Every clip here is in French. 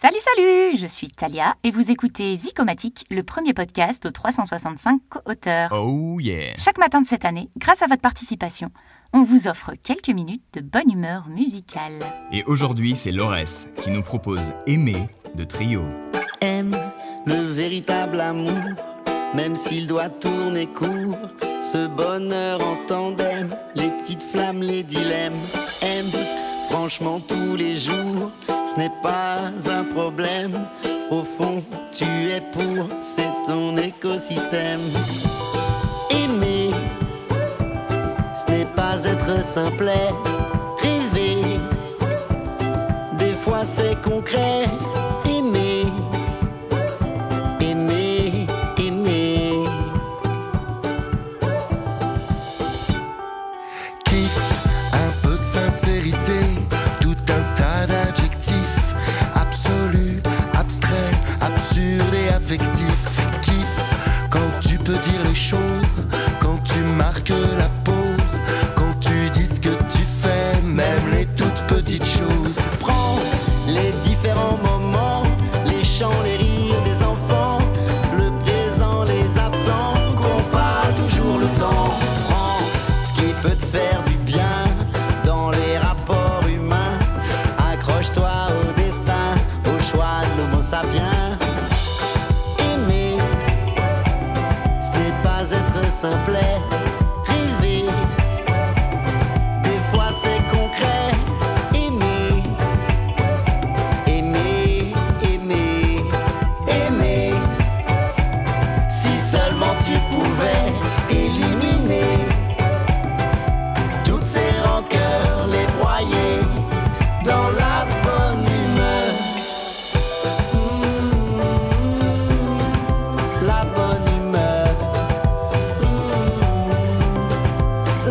Salut, salut Je suis Talia et vous écoutez Zicomatique, le premier podcast aux 365 co-auteurs. Oh yeah Chaque matin de cette année, grâce à votre participation, on vous offre quelques minutes de bonne humeur musicale. Et aujourd'hui, c'est Laurès qui nous propose Aimer de Trio. aime le véritable amour, même s'il doit tourner court. Ce bonheur en tandem, les petites flammes, les dilemmes. Aime franchement tous les jours, ce n'est pas un problème. Au fond, tu es pour, c'est ton écosystème. Aimer, ce n'est pas être simplet. Rêver, des fois c'est concret. Aimer, aimer, aimer. Dire les choses, quand tu marques la pause, quand tu dis ce que tu fais, même les toutes petites choses. Prends les différents pas être simplet.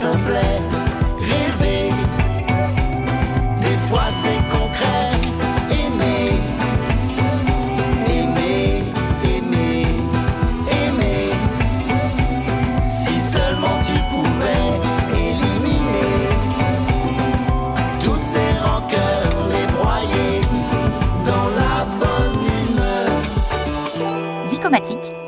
simplet, rêver. Des fois c'est concret, aimer, aimer, aimer, aimer. Si seulement tu pouvais éliminer toutes ces rancœurs, les broyer dans la bonne humeur. Zicomatique,